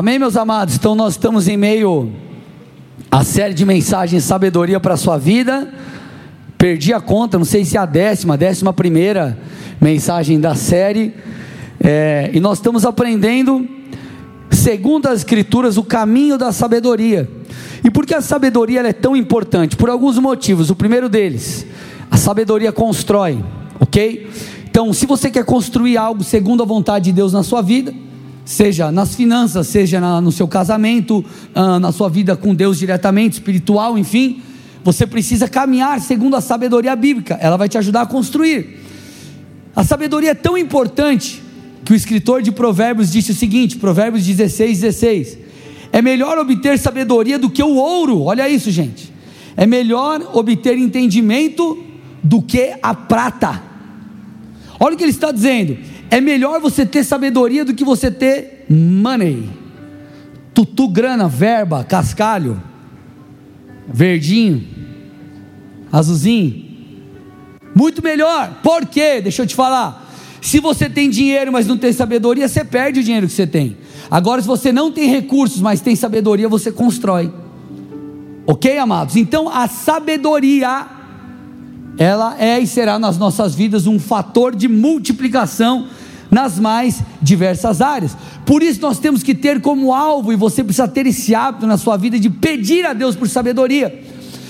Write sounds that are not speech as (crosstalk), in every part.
Amém, meus amados? Então nós estamos em meio à série de mensagens Sabedoria para a sua vida. Perdi a conta, não sei se é a décima, décima primeira mensagem da série. É, e nós estamos aprendendo, segundo as Escrituras, o caminho da sabedoria. E por que a sabedoria é tão importante? Por alguns motivos. O primeiro deles, a sabedoria constrói, ok? Então, se você quer construir algo segundo a vontade de Deus na sua vida, seja nas finanças, seja na, no seu casamento, ah, na sua vida com Deus diretamente, espiritual, enfim, você precisa caminhar segundo a sabedoria bíblica, ela vai te ajudar a construir. A sabedoria é tão importante que o escritor de Provérbios disse o seguinte: Provérbios 16, 16: É melhor obter sabedoria do que o ouro, olha isso, gente. É melhor obter entendimento do que a prata. Olha o que ele está dizendo é melhor você ter sabedoria do que você ter money. Tutu, grana, verba, cascalho, verdinho, azulzinho. Muito melhor. Por quê? Deixa eu te falar. Se você tem dinheiro, mas não tem sabedoria, você perde o dinheiro que você tem. Agora, se você não tem recursos, mas tem sabedoria, você constrói. Ok, amados? Então, a sabedoria, ela é e será nas nossas vidas um fator de multiplicação nas mais diversas áreas. Por isso nós temos que ter como alvo, e você precisa ter esse hábito na sua vida de pedir a Deus por sabedoria.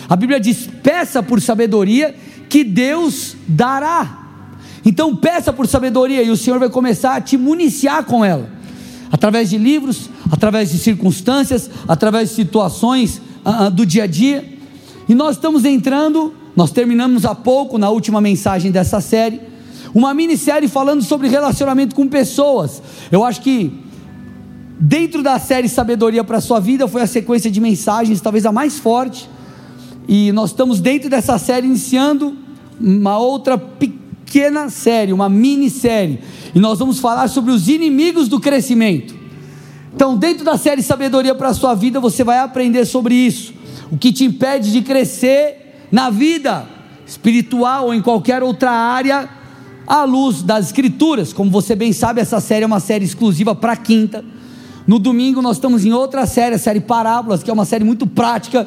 A Bíblia diz: peça por sabedoria, que Deus dará. Então peça por sabedoria, e o Senhor vai começar a te municiar com ela, através de livros, através de circunstâncias, através de situações uh, do dia a dia. E nós estamos entrando, nós terminamos há pouco na última mensagem dessa série uma minissérie falando sobre relacionamento com pessoas. Eu acho que dentro da série Sabedoria para a sua vida foi a sequência de mensagens talvez a mais forte. E nós estamos dentro dessa série iniciando uma outra pequena série, uma minissérie. E nós vamos falar sobre os inimigos do crescimento. Então, dentro da série Sabedoria para a sua vida, você vai aprender sobre isso. O que te impede de crescer na vida espiritual ou em qualquer outra área à luz das Escrituras. Como você bem sabe, essa série é uma série exclusiva para quinta. No domingo nós estamos em outra série, a série Parábolas, que é uma série muito prática.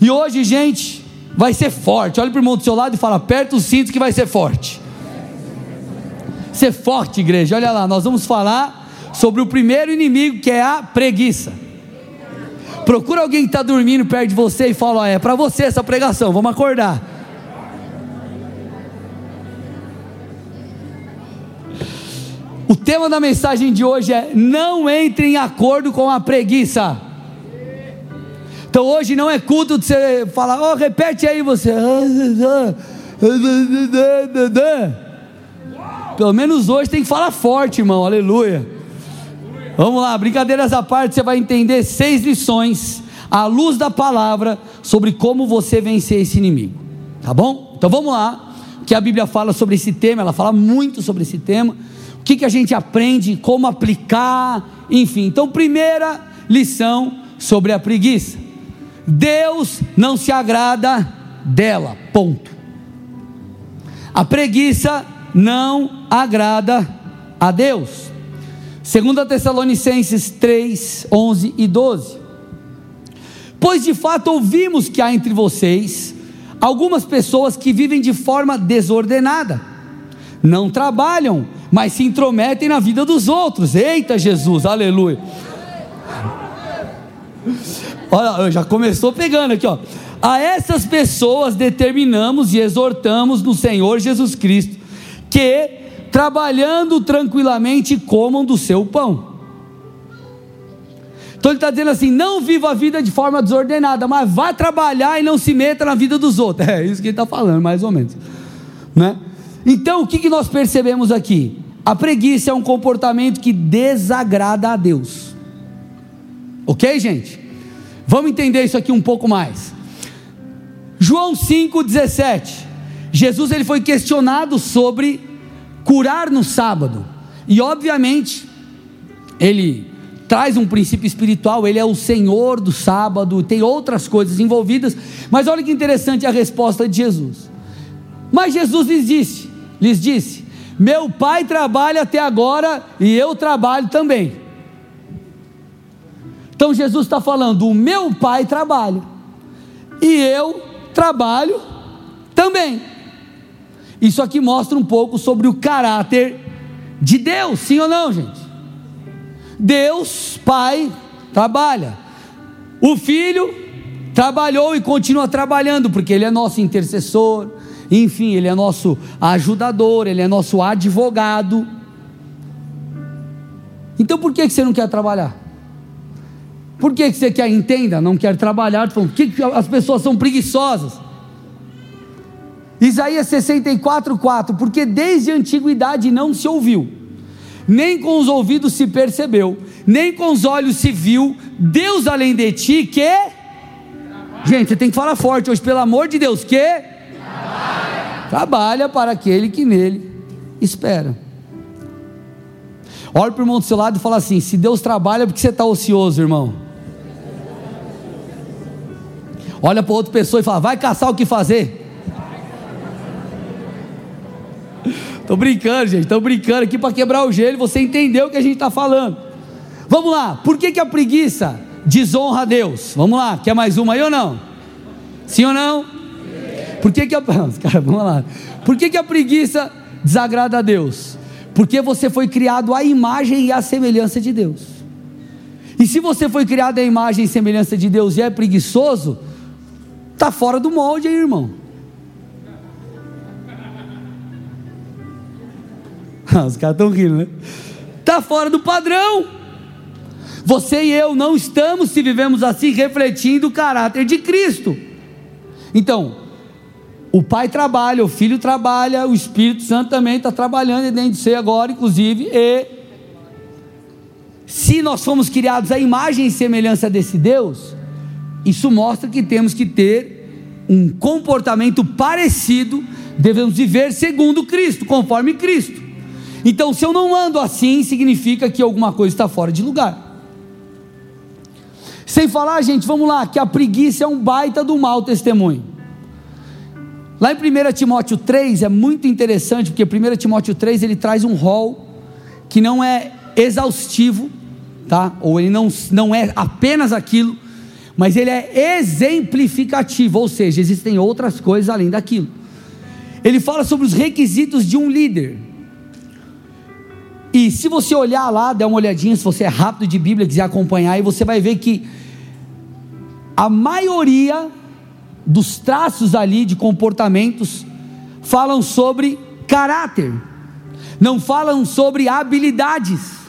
E hoje, gente, vai ser forte. Olha para o irmão do seu lado e fala: aperta os cintos que vai ser forte. Ser forte, igreja. Olha lá, nós vamos falar sobre o primeiro inimigo que é a preguiça. Procura alguém que está dormindo perto de você e fala: é para você essa pregação, vamos acordar. O tema da mensagem de hoje é: não entre em acordo com a preguiça. Então hoje não é culto de você falar, oh, repete aí você. Pelo menos hoje tem que falar forte, irmão, aleluia. Vamos lá, brincadeiras à parte, você vai entender seis lições à luz da palavra sobre como você vencer esse inimigo, tá bom? Então vamos lá, que a Bíblia fala sobre esse tema, ela fala muito sobre esse tema o que, que a gente aprende, como aplicar, enfim. Então, primeira lição sobre a preguiça: Deus não se agrada dela, ponto. A preguiça não agrada a Deus. 2 Tessalonicenses 3, 11 e 12. Pois de fato ouvimos que há entre vocês algumas pessoas que vivem de forma desordenada, não trabalham, mas se intrometem na vida dos outros. Eita Jesus, aleluia. Olha, já começou pegando aqui, ó. A essas pessoas determinamos e exortamos no Senhor Jesus Cristo que, trabalhando tranquilamente, comam do seu pão. Então ele está dizendo assim: não viva a vida de forma desordenada, mas vá trabalhar e não se meta na vida dos outros. (laughs) É isso que ele está falando, mais ou menos. Né? Então o que, que nós percebemos aqui? A preguiça é um comportamento que desagrada a Deus. Ok, gente? Vamos entender isso aqui um pouco mais. João 5,17. Jesus ele foi questionado sobre curar no sábado. E obviamente, ele traz um princípio espiritual, ele é o Senhor do sábado, tem outras coisas envolvidas, mas olha que interessante a resposta de Jesus. Mas Jesus lhes disse, lhes disse: meu pai trabalha até agora e eu trabalho também. Então Jesus está falando: o meu pai trabalha, e eu trabalho também. Isso aqui mostra um pouco sobre o caráter de Deus, sim ou não, gente? Deus, Pai, trabalha. O Filho trabalhou e continua trabalhando, porque Ele é nosso intercessor, enfim, Ele é nosso ajudador, Ele é nosso advogado. Então por que você não quer trabalhar? Por que você quer, entenda, não quer trabalhar? Por que as pessoas são preguiçosas? Isaías 64, 4: Porque desde a antiguidade não se ouviu, nem com os ouvidos se percebeu, nem com os olhos se viu, Deus além de ti que. Gente, você tem que falar forte hoje, pelo amor de Deus, que. Trabalha, Trabalha para aquele que nele espera. Olha para o irmão do seu lado e fala assim: se Deus trabalha, por que você está ocioso, irmão? Olha para outra pessoa e fala: vai caçar o que fazer. (laughs) Estou brincando, gente, estou brincando aqui para quebrar o gelo, você entendeu o que a gente está falando. Vamos lá, por que, que a preguiça desonra a Deus? Vamos lá, quer mais uma aí ou não? Sim ou não? Por que, que a. (laughs) Cara, vamos lá. Por que, que a preguiça desagrada a Deus? Porque você foi criado à imagem e à semelhança de Deus. E se você foi criado à imagem e semelhança de Deus e é preguiçoso, está fora do molde aí, irmão. (laughs) Os caras estão rindo, né? Está fora do padrão. Você e eu não estamos, se vivemos assim, refletindo o caráter de Cristo. Então, o Pai trabalha, o Filho trabalha, o Espírito Santo também está trabalhando dentro de você agora, inclusive, e se nós fomos criados à imagem e semelhança desse Deus, isso mostra que temos que ter um comportamento parecido, devemos viver segundo Cristo, conforme Cristo. Então, se eu não ando assim, significa que alguma coisa está fora de lugar. Sem falar, gente, vamos lá, que a preguiça é um baita do mau testemunho. Lá em 1 Timóteo 3 é muito interessante, porque 1 Timóteo 3 ele traz um rol que não é exaustivo, tá? Ou ele não, não é apenas aquilo, mas ele é exemplificativo, ou seja, existem outras coisas além daquilo. Ele fala sobre os requisitos de um líder. E se você olhar lá, der uma olhadinha, se você é rápido de Bíblia, quiser acompanhar, e você vai ver que a maioria dos traços ali de comportamentos falam sobre caráter, não falam sobre habilidades.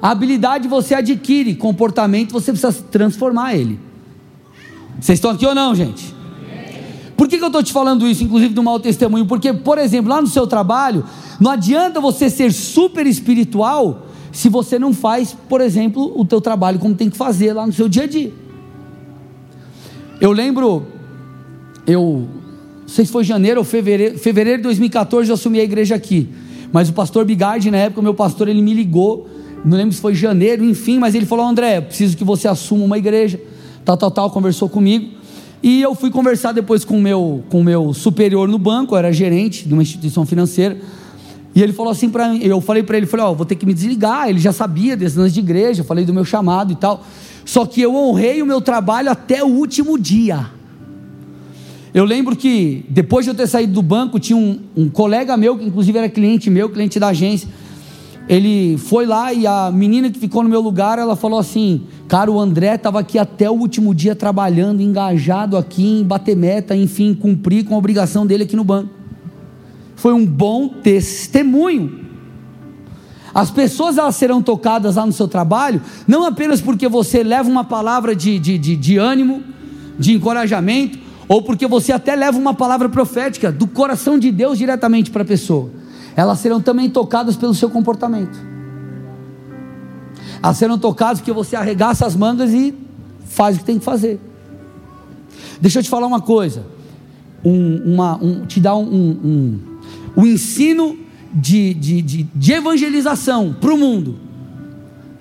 A habilidade você adquire, comportamento você precisa transformar ele. Vocês estão aqui ou não, gente? Por que, que eu estou te falando isso, inclusive do mau testemunho? Porque, por exemplo, lá no seu trabalho, não adianta você ser super espiritual se você não faz, por exemplo, o teu trabalho como tem que fazer lá no seu dia a dia. Eu lembro, eu não sei se foi janeiro ou fevereiro, fevereiro de 2014 eu assumi a igreja aqui. Mas o pastor Bigardi, na época, o meu pastor, ele me ligou, não lembro se foi janeiro, enfim, mas ele falou: André, preciso que você assuma uma igreja, tal, tal, tal, conversou comigo. E eu fui conversar depois com o meu, o meu superior no banco, eu era gerente de uma instituição financeira. E ele falou assim para mim, eu falei para ele, falei, ó, oh, vou ter que me desligar. Ele já sabia desses anos de igreja, falei do meu chamado e tal. Só que eu honrei o meu trabalho até o último dia. Eu lembro que depois de eu ter saído do banco, tinha um, um colega meu, que inclusive era cliente meu, cliente da agência. Ele foi lá e a menina que ficou no meu lugar, ela falou assim: Cara, o André estava aqui até o último dia trabalhando, engajado aqui em bater meta, enfim, cumprir com a obrigação dele aqui no banco. Foi um bom testemunho. As pessoas elas serão tocadas lá no seu trabalho, não apenas porque você leva uma palavra de, de, de, de ânimo, de encorajamento, ou porque você até leva uma palavra profética do coração de Deus diretamente para a pessoa. Elas serão também tocadas pelo seu comportamento. Elas serão tocadas porque você arregaça as mangas e faz o que tem que fazer. Deixa eu te falar uma coisa. Um, uma, um, te dar um, um, um ensino de, de, de, de evangelização para o mundo,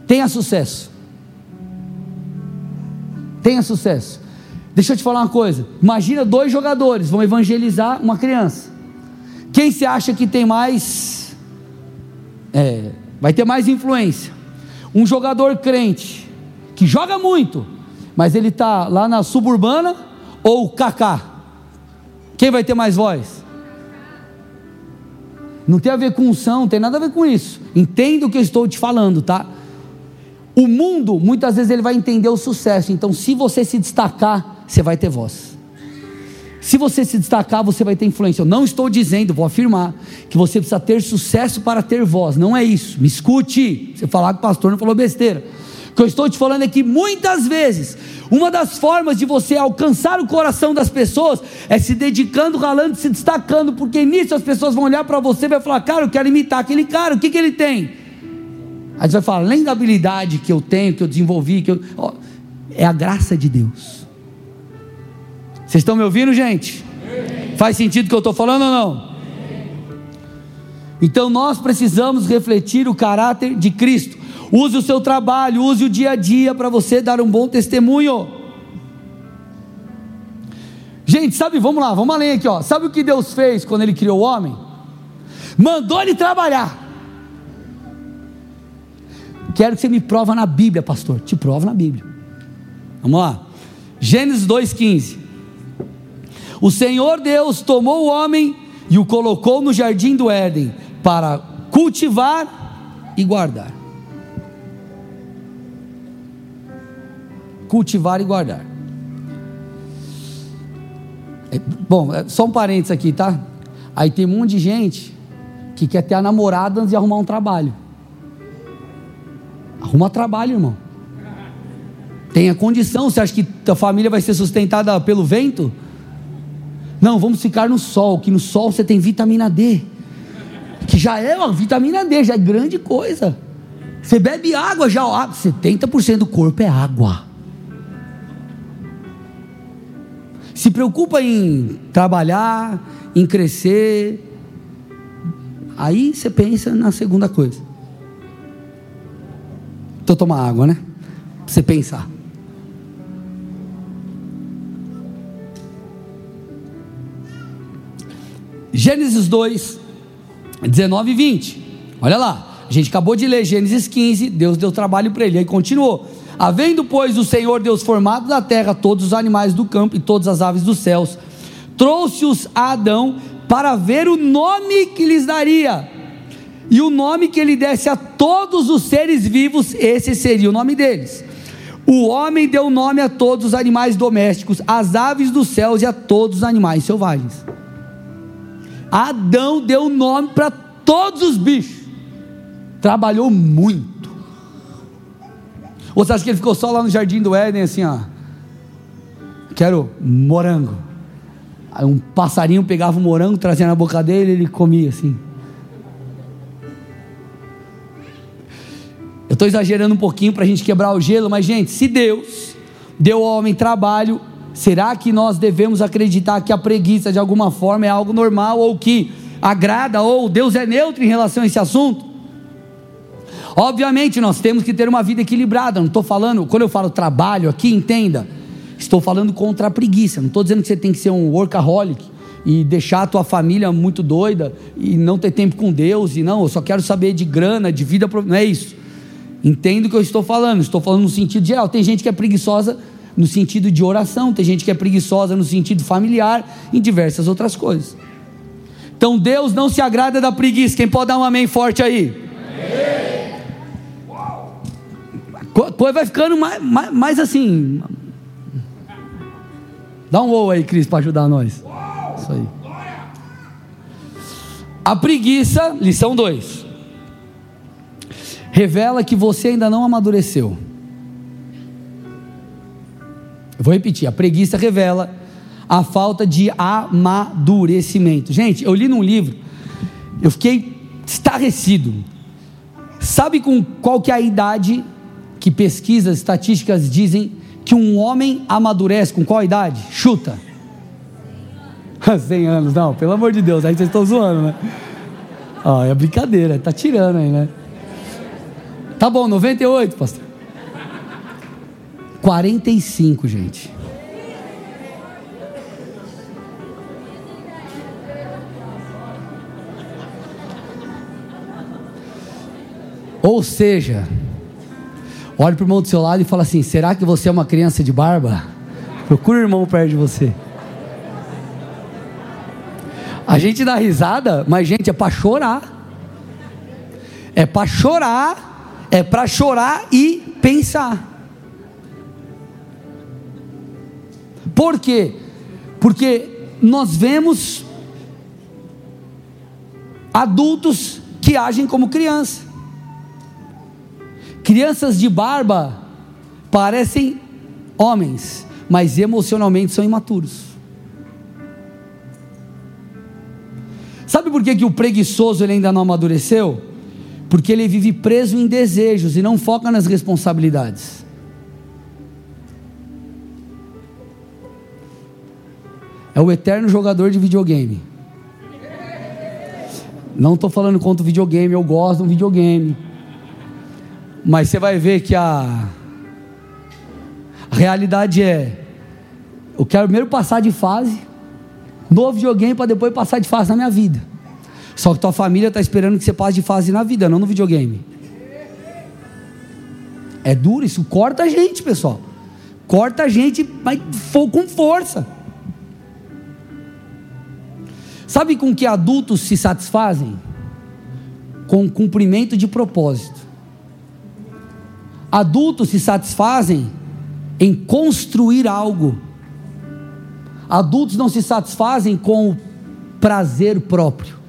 tenha sucesso. Tenha sucesso. Deixa eu te falar uma coisa. Imagina dois jogadores vão evangelizar uma criança. Quem se acha que tem mais. É, vai ter mais influência? Um jogador crente que joga muito, mas ele está lá na suburbana ou Kaká? Quem vai ter mais voz? Não tem a ver com unção, não tem nada a ver com isso. Entenda o que eu estou te falando, tá? O mundo, muitas vezes, ele vai entender o sucesso. Então, se você se destacar, você vai ter voz. Se você se destacar, você vai ter influência. Eu não estou dizendo, vou afirmar, que você precisa ter sucesso para ter voz. Não é isso. Me escute. Você falar que o pastor não falou besteira. O que eu estou te falando é que muitas vezes, uma das formas de você alcançar o coração das pessoas é se dedicando, ralando, se destacando, porque nisso as pessoas vão olhar para você e vai falar: Cara, eu quero imitar aquele cara, o que, que ele tem? Aí você vai falar: além da habilidade que eu tenho, que eu desenvolvi, que eu... É a graça de Deus. Vocês estão me ouvindo, gente? Faz sentido o que eu estou falando ou não? Então nós precisamos refletir o caráter de Cristo. Use o seu trabalho, use o dia a dia para você dar um bom testemunho. Gente, sabe, vamos lá, vamos além aqui, ó. Sabe o que Deus fez quando ele criou o homem? Mandou ele trabalhar. Quero que você me prova na Bíblia, pastor. Te prova na Bíblia. Vamos lá. Gênesis 2:15. O Senhor Deus tomou o homem e o colocou no jardim do Éden para cultivar e guardar. Cultivar e guardar. É, bom, é, só um parênteses aqui, tá? Aí tem um monte de gente que quer ter a namorada antes de arrumar um trabalho. Arruma trabalho, irmão. Tenha condição. Você acha que a família vai ser sustentada pelo vento? Não, vamos ficar no sol, que no sol você tem vitamina D. Que já é uma vitamina D, já é grande coisa. Você bebe água, já 70% do corpo é água. Se preocupa em trabalhar, em crescer. Aí você pensa na segunda coisa. Então tomar água, né? Você pensar. Gênesis 2, 19 e 20. Olha lá. A gente acabou de ler Gênesis 15. Deus deu trabalho para ele. Aí continuou. Havendo, pois, o Senhor Deus formado da terra todos os animais do campo e todas as aves dos céus, trouxe-os a Adão para ver o nome que lhes daria. E o nome que ele desse a todos os seres vivos, esse seria o nome deles. O homem deu nome a todos os animais domésticos, às aves dos céus e a todos os animais selvagens. Adão deu nome para todos os bichos. Trabalhou muito. Ou você acha que ele ficou só lá no jardim do Éden, assim, ó? Quero morango. Aí um passarinho pegava o morango, trazia na boca dele e ele comia assim. Eu estou exagerando um pouquinho para a gente quebrar o gelo, mas, gente, se Deus deu ao homem trabalho, será que nós devemos acreditar que a preguiça de alguma forma é algo normal ou que agrada ou Deus é neutro em relação a esse assunto? Obviamente, nós temos que ter uma vida equilibrada. Não estou falando, quando eu falo trabalho aqui, entenda, estou falando contra a preguiça. Não estou dizendo que você tem que ser um workaholic e deixar a tua família muito doida e não ter tempo com Deus. E não, eu só quero saber de grana, de vida. Não é isso. Entendo o que eu estou falando. Estou falando no sentido geral. Tem gente que é preguiçosa no sentido de oração, tem gente que é preguiçosa no sentido familiar, em diversas outras coisas. Então Deus não se agrada da preguiça. Quem pode dar um amém forte aí? Coisa vai ficando mais, mais, mais assim. Dá um ou aí, Cris, para ajudar nós. Isso aí. A preguiça, lição 2. Revela que você ainda não amadureceu. Eu vou repetir: a preguiça revela a falta de amadurecimento. Gente, eu li num livro, eu fiquei estarrecido. Sabe com qual que é a idade que pesquisas estatísticas dizem que um homem amadurece com qual idade? Chuta. (laughs) 100 anos, não, pelo amor de Deus, aí vocês estão zoando, né? Ó, é brincadeira, tá tirando aí, né? Tá bom, 98, pastor. 45, gente. Ou seja, Olhe para o irmão do seu lado e fala assim: será que você é uma criança de barba? Procura o irmão perto de você. A gente dá risada, mas gente, é para chorar. É para chorar, é para chorar e pensar. Por quê? Porque nós vemos adultos que agem como criança. Crianças de barba parecem homens, mas emocionalmente são imaturos. Sabe por que, que o preguiçoso ele ainda não amadureceu? Porque ele vive preso em desejos e não foca nas responsabilidades. É o eterno jogador de videogame. Não estou falando contra o videogame, eu gosto de um videogame. Mas você vai ver que a, a realidade é: eu quero primeiro passar de fase no videogame para depois passar de fase na minha vida. Só que tua família está esperando que você passe de fase na vida, não no videogame. É duro, isso corta a gente, pessoal. Corta a gente, mas com força. Sabe com que adultos se satisfazem? Com cumprimento de propósito. Adultos se satisfazem em construir algo. Adultos não se satisfazem com o prazer próprio.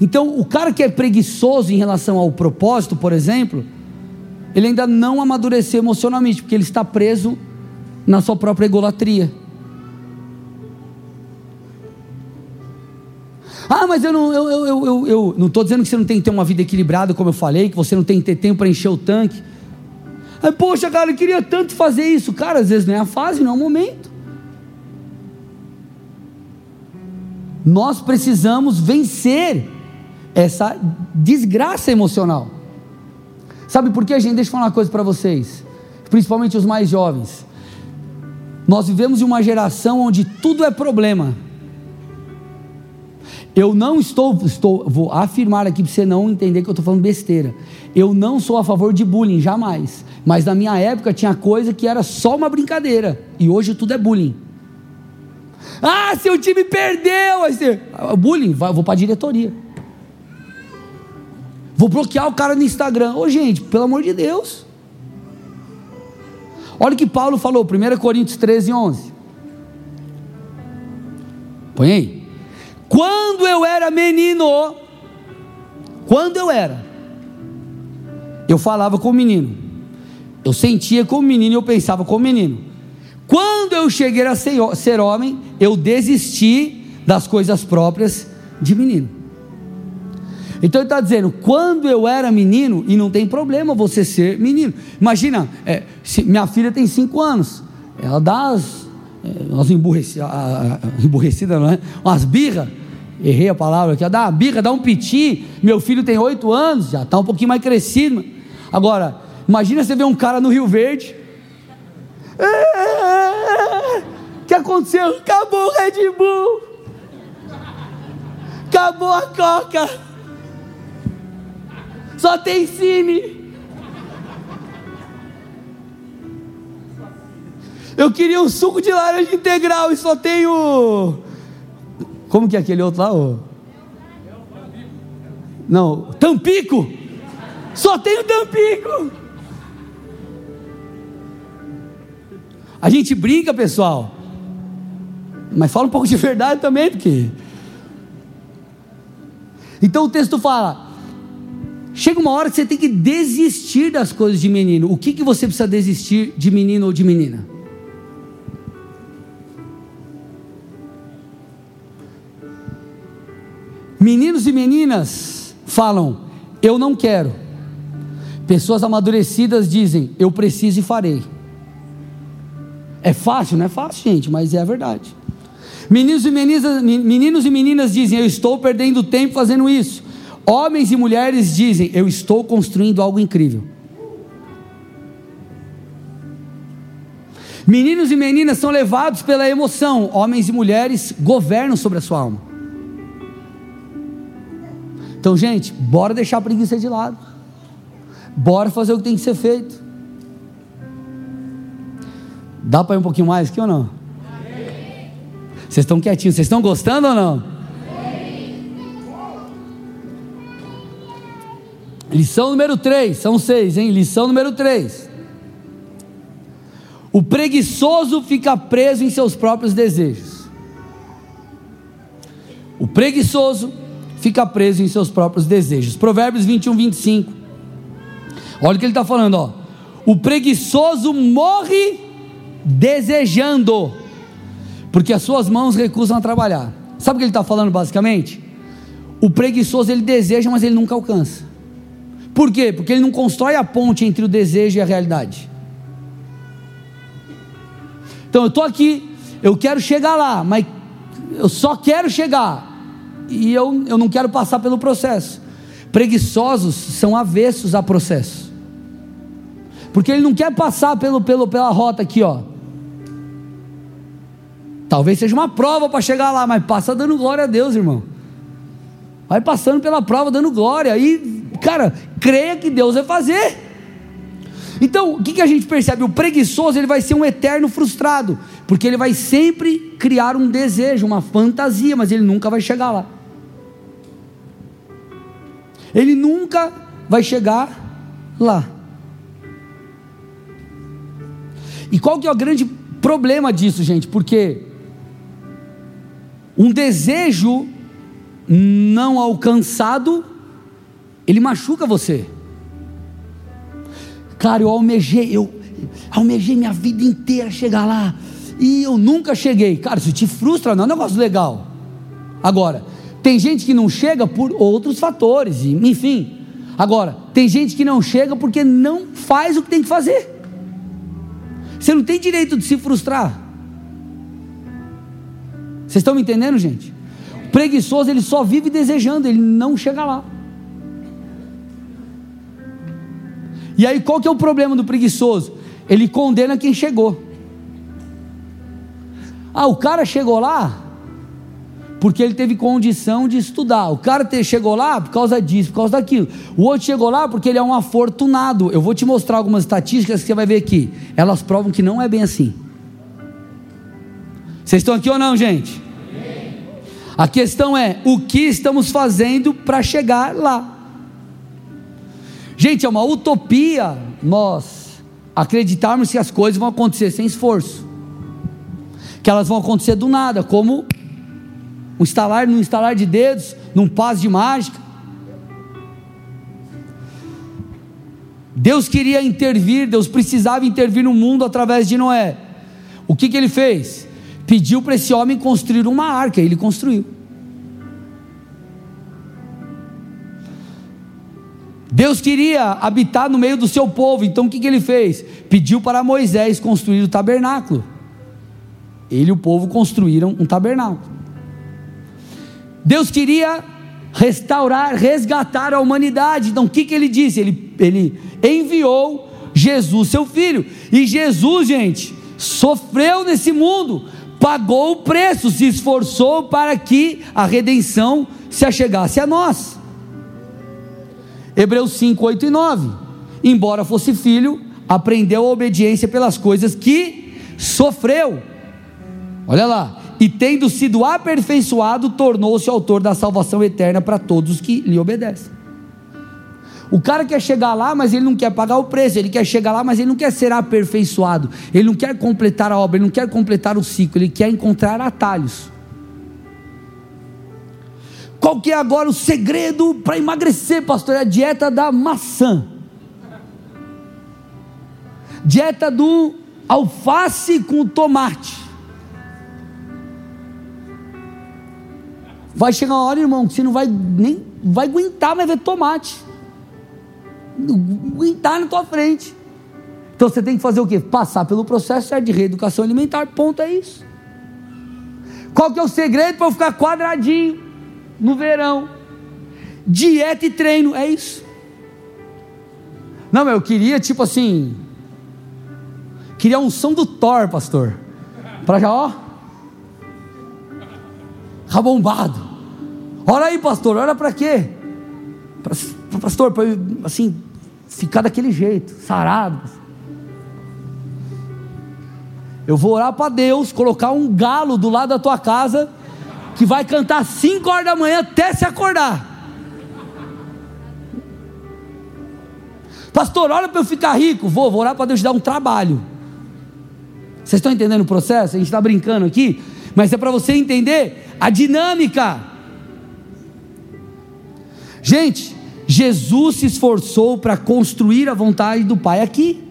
Então, o cara que é preguiçoso em relação ao propósito, por exemplo, ele ainda não amadureceu emocionalmente, porque ele está preso na sua própria egolatria. Ah, mas eu não, eu, eu, eu, eu não estou dizendo que você não tem que ter uma vida equilibrada, como eu falei, que você não tem que ter tempo para encher o tanque. Aí, poxa, cara, eu queria tanto fazer isso. Cara, às vezes não é a fase, não é o momento. Nós precisamos vencer essa desgraça emocional. Sabe por que, gente? Deixa eu falar uma coisa para vocês, principalmente os mais jovens. Nós vivemos em uma geração onde tudo é problema. Eu não estou, estou vou afirmar aqui para você não entender que eu estou falando besteira. Eu não sou a favor de bullying, jamais. Mas na minha época tinha coisa que era só uma brincadeira. E hoje tudo é bullying. Ah, seu time perdeu! Ah, bullying, vou para a diretoria. Vou bloquear o cara no Instagram. Ô gente, pelo amor de Deus. Olha o que Paulo falou, 1 Coríntios 13, 11. Põe aí. Quando eu era menino, quando eu era, eu falava com o menino, eu sentia como menino e eu pensava como menino. Quando eu cheguei a ser, homem, eu desisti das coisas próprias de menino. Então ele está dizendo, quando eu era menino, e não tem problema você ser menino. Imagina, é, minha filha tem cinco anos, ela dá as, é, umas emburrecidas, emburrecida, não é? Umas birras errei a palavra aqui, dá uma birra, dá um piti. Meu filho tem oito anos, já está um pouquinho mais crescido. Agora, imagina você ver um cara no Rio Verde. O que aconteceu? Acabou o Red Bull. Acabou a Coca. Só tem cine. Eu queria um suco de laranja integral e só tenho como que é aquele outro lá? Oh? Não, Tampico. Só tem o Tampico. A gente brinca, pessoal. Mas fala um pouco de verdade também, porque. Então o texto fala: chega uma hora que você tem que desistir das coisas de menino. O que, que você precisa desistir de menino ou de menina? Meninos e meninas falam, eu não quero. Pessoas amadurecidas dizem, eu preciso e farei. É fácil? Não é fácil, gente, mas é a verdade. Meninos e meninas, meninos e meninas dizem, eu estou perdendo tempo fazendo isso. Homens e mulheres dizem, eu estou construindo algo incrível. Meninos e meninas são levados pela emoção, homens e mulheres governam sobre a sua alma. Então, gente, bora deixar a preguiça de lado. Bora fazer o que tem que ser feito. Dá para ir um pouquinho mais aqui ou não? Vocês estão quietinhos, vocês estão gostando ou não? Lição número 3, são seis, hein? Lição número 3. O preguiçoso fica preso em seus próprios desejos. O preguiçoso fica preso em seus próprios desejos. Provérbios 21, 25. Olha o que ele está falando, ó. O preguiçoso morre desejando, porque as suas mãos recusam a trabalhar. Sabe o que ele está falando basicamente? O preguiçoso ele deseja, mas ele nunca alcança. Por quê? Porque ele não constrói a ponte entre o desejo e a realidade. Então eu estou aqui, eu quero chegar lá, mas eu só quero chegar e eu, eu não quero passar pelo processo. Preguiçosos são avessos a processo, porque ele não quer passar pelo, pelo, pela rota aqui, ó. Talvez seja uma prova para chegar lá, mas passa dando glória a Deus, irmão. Vai passando pela prova dando glória. E, cara, creia que Deus vai fazer. Então, o que, que a gente percebe? O preguiçoso ele vai ser um eterno frustrado, porque ele vai sempre criar um desejo, uma fantasia, mas ele nunca vai chegar lá. Ele nunca vai chegar lá. E qual que é o grande problema disso, gente? Porque um desejo não alcançado, ele machuca você. Cara, eu almejei, eu almejei minha vida inteira chegar lá e eu nunca cheguei. Cara, isso te frustra, não é um negócio legal. Agora, tem gente que não chega por outros fatores, enfim. Agora, tem gente que não chega porque não faz o que tem que fazer. Você não tem direito de se frustrar. Vocês estão me entendendo, gente? O preguiçoso, ele só vive desejando, ele não chega lá. E aí, qual que é o problema do preguiçoso? Ele condena quem chegou. Ah, o cara chegou lá porque ele teve condição de estudar. O cara chegou lá por causa disso, por causa daquilo. O outro chegou lá porque ele é um afortunado. Eu vou te mostrar algumas estatísticas que você vai ver aqui. Elas provam que não é bem assim. Vocês estão aqui ou não, gente? A questão é o que estamos fazendo para chegar lá. Gente, é uma utopia nós acreditarmos que as coisas vão acontecer sem esforço, que elas vão acontecer do nada, como um instalar, num instalar de dedos, num passo de mágica. Deus queria intervir, Deus precisava intervir no mundo através de Noé. O que, que ele fez? pediu para esse homem construir uma arca, ele construiu. Deus queria habitar no meio do seu povo, então o que, que ele fez? Pediu para Moisés construir o tabernáculo. Ele e o povo construíram um tabernáculo. Deus queria restaurar, resgatar a humanidade, então o que, que ele disse? Ele, ele enviou Jesus, seu filho, e Jesus, gente, sofreu nesse mundo pagou o preço, se esforçou para que a redenção se achegasse a nós. Hebreus 5, 8 e 9. Embora fosse filho, aprendeu a obediência pelas coisas que sofreu. Olha lá. E tendo sido aperfeiçoado, tornou-se autor da salvação eterna para todos que lhe obedecem. O cara quer chegar lá, mas ele não quer pagar o preço. Ele quer chegar lá, mas ele não quer ser aperfeiçoado. Ele não quer completar a obra, ele não quer completar o ciclo. Ele quer encontrar atalhos. Qual que é agora o segredo para emagrecer, pastor? É a dieta da maçã. Dieta do alface com tomate. Vai chegar uma hora, irmão, que você não vai nem vai aguentar mais ver tomate aguentar na tua frente. Então você tem que fazer o quê? Passar pelo processo de reeducação alimentar. Ponto é isso. Qual que é o segredo para eu ficar quadradinho no verão? Dieta e treino, é isso. Não, eu queria tipo assim, queria a unção do Thor, pastor. Para já, ó, rabombado. Ora aí, pastor, ora para quê? pastor, para assim, ficar daquele jeito, sarado. Eu vou orar para Deus, colocar um galo do lado da tua casa, que vai cantar 5 horas da manhã até se acordar. Pastor, olha para eu ficar rico. Vou, vou orar para Deus dar um trabalho. Vocês estão entendendo o processo? A gente está brincando aqui, mas é para você entender a dinâmica. Gente, Jesus se esforçou para construir a vontade do Pai aqui.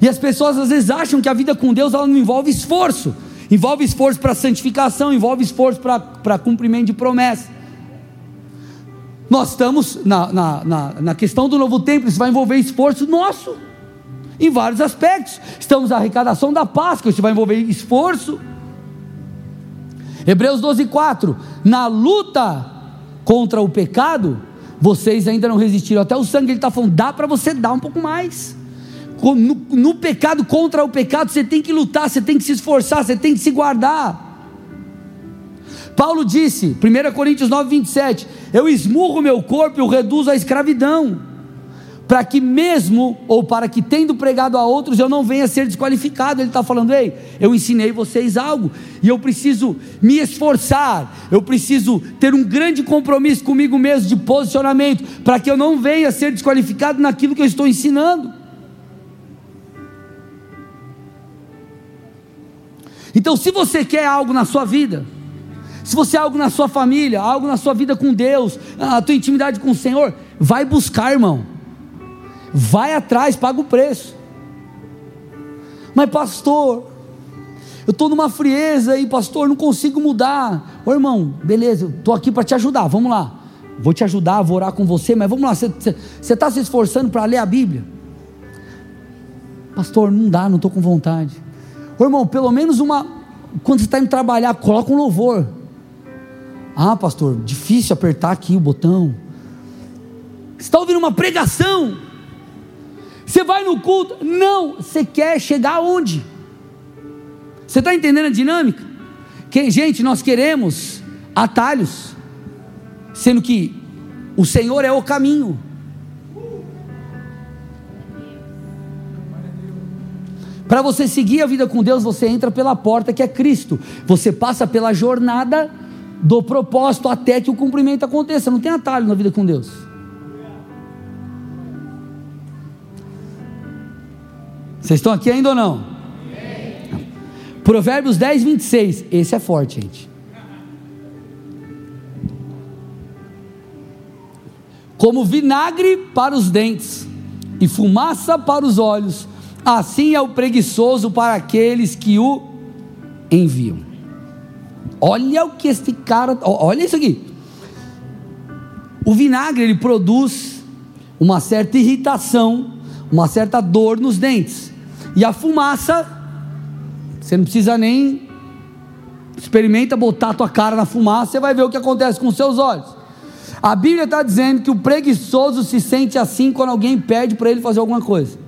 E as pessoas às vezes acham que a vida com Deus ela não envolve esforço. Envolve esforço para santificação, envolve esforço para cumprimento de promessa. Nós estamos na, na, na, na, questão do novo templo, isso vai envolver esforço nosso, em vários aspectos. Estamos na arrecadação da Páscoa, isso vai envolver esforço. Hebreus 12, 4: Na luta contra o pecado, vocês ainda não resistiram. Até o sangue ele está falando, dá para você dar um pouco mais. No, no, pecado, contra o pecado, você tem que lutar, você tem que se esforçar, você tem que se guardar. Paulo disse, 1 Coríntios 9, 27, eu esmurro meu corpo e o reduzo à escravidão para que mesmo, ou para que tendo pregado a outros, eu não venha ser desqualificado. Ele está falando, ei, eu ensinei vocês algo, e eu preciso me esforçar, eu preciso ter um grande compromisso comigo mesmo de posicionamento, para que eu não venha ser desqualificado naquilo que eu estou ensinando. Então, se você quer algo na sua vida, se você é algo na sua família, algo na sua vida com Deus, a tua intimidade com o Senhor, vai buscar, irmão vai atrás, paga o preço. Mas, pastor, eu estou numa frieza aí, pastor, não consigo mudar. Ô irmão, beleza, estou aqui para te ajudar, vamos lá. Vou te ajudar, vou orar com você, mas vamos lá, você está se esforçando para ler a Bíblia? Pastor, não dá, não estou com vontade. Ô irmão, pelo menos uma. Quando você está indo trabalhar, coloca um louvor. Ah, pastor, difícil apertar aqui o botão. Você está ouvindo uma pregação? Você vai no culto? Não, você quer chegar aonde? Você está entendendo a dinâmica? Que, gente, nós queremos atalhos, sendo que o Senhor é o caminho. Para você seguir a vida com Deus, você entra pela porta que é Cristo. Você passa pela jornada do propósito até que o cumprimento aconteça. Não tem atalho na vida com Deus. Vocês estão aqui ainda ou não? Provérbios 10, 26. Esse é forte, gente. Como vinagre para os dentes e fumaça para os olhos, assim é o preguiçoso para aqueles que o enviam. Olha o que este cara, olha isso aqui. O vinagre ele produz uma certa irritação, uma certa dor nos dentes. E a fumaça, você não precisa nem experimenta botar a tua cara na fumaça, você vai ver o que acontece com os seus olhos. A Bíblia está dizendo que o preguiçoso se sente assim quando alguém pede para ele fazer alguma coisa.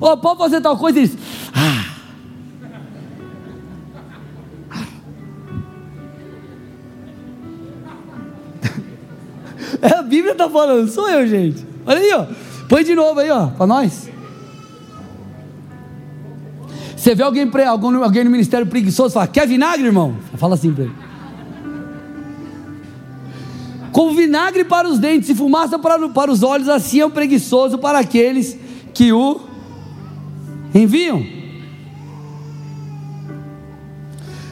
Ô, oh, pode fazer tal coisa e diz, ah. (laughs) É a Bíblia está falando, sou eu, gente. Olha aí, ó. Põe de novo aí, ó, para nós. Você vê alguém, alguém, alguém no ministério preguiçoso, fala, quer vinagre, irmão? Fala assim para ele. Com vinagre para os dentes e fumaça para, para os olhos, assim é o preguiçoso para aqueles que o enviam.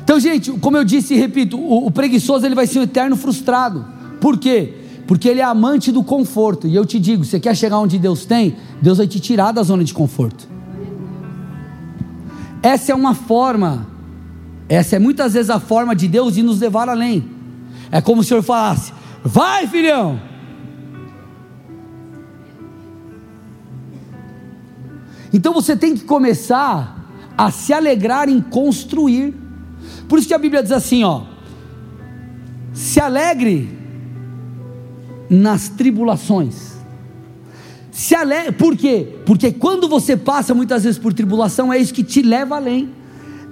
Então, gente, como eu disse e repito, o, o preguiçoso ele vai ser um eterno frustrado. Por quê? Porque ele é amante do conforto. E eu te digo, você quer chegar onde Deus tem? Deus vai te tirar da zona de conforto. Essa é uma forma, essa é muitas vezes a forma de Deus de nos levar além. É como se o Senhor falasse: vai, filhão. Então você tem que começar a se alegrar em construir. Por isso que a Bíblia diz assim, ó: se alegre nas tribulações. Se alegre, por quê? Porque quando você passa muitas vezes por tribulação, é isso que te leva além,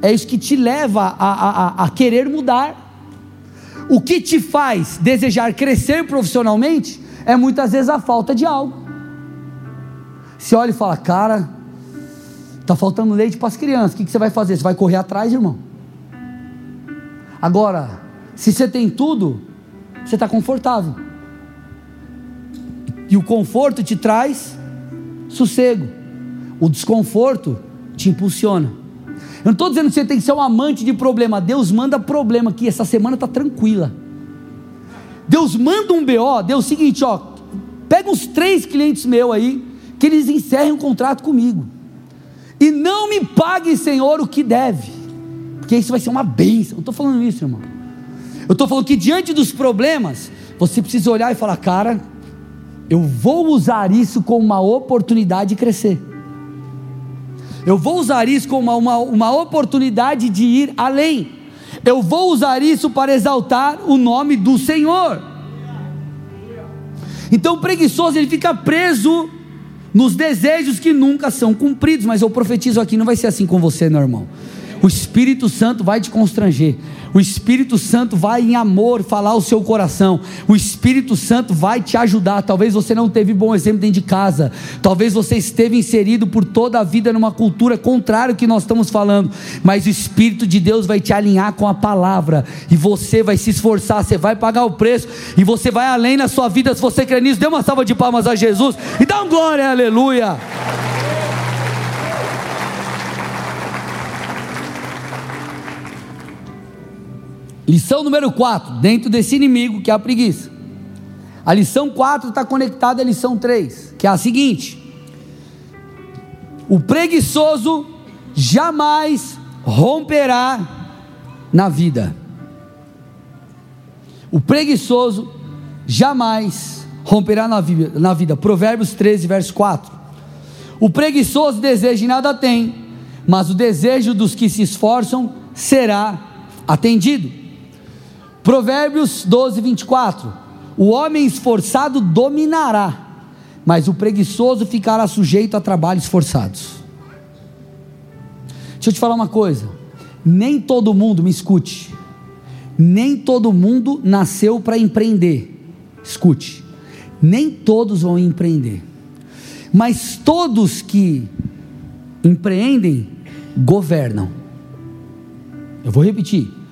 é isso que te leva a, a, a querer mudar. O que te faz desejar crescer profissionalmente é muitas vezes a falta de algo. Você olha e fala, cara, está faltando leite para as crianças, o que, que você vai fazer? Você vai correr atrás, irmão. Agora, se você tem tudo, você está confortável. E o conforto te traz sossego. O desconforto te impulsiona. Eu não estou dizendo que você tem que ser um amante de problema. Deus manda problema aqui. Essa semana está tranquila. Deus manda um BO. Deus é o seguinte, ó. Pega uns três clientes meus aí, que eles encerrem um contrato comigo. E não me pague, Senhor, o que deve. Porque isso vai ser uma bênção. Não estou falando isso, irmão. Eu estou falando que diante dos problemas, você precisa olhar e falar, cara, eu vou usar isso como uma oportunidade de crescer. Eu vou usar isso como uma, uma, uma oportunidade de ir além. Eu vou usar isso para exaltar o nome do Senhor. Então o preguiçoso ele fica preso nos desejos que nunca são cumpridos, mas eu profetizo aqui, não vai ser assim com você, meu irmão. O Espírito Santo vai te constranger. O Espírito Santo vai em amor falar o seu coração. O Espírito Santo vai te ajudar. Talvez você não teve bom exemplo dentro de casa. Talvez você esteve inserido por toda a vida numa cultura contrária ao que nós estamos falando. Mas o Espírito de Deus vai te alinhar com a palavra. E você vai se esforçar. Você vai pagar o preço. E você vai além na sua vida. Se você crê nisso, dê uma salva de palmas a Jesus. E dá um glória, aleluia. Lição número 4, dentro desse inimigo que é a preguiça. A lição 4 está conectada à lição 3, que é a seguinte: o preguiçoso jamais romperá na vida. O preguiçoso jamais romperá na vida, na vida. Provérbios 13, verso 4. O preguiçoso deseja e nada tem, mas o desejo dos que se esforçam será atendido. Provérbios 12, 24: O homem esforçado dominará, mas o preguiçoso ficará sujeito a trabalhos forçados. Deixa eu te falar uma coisa: nem todo mundo, me escute, nem todo mundo nasceu para empreender. Escute, nem todos vão empreender, mas todos que empreendem governam. Eu vou repetir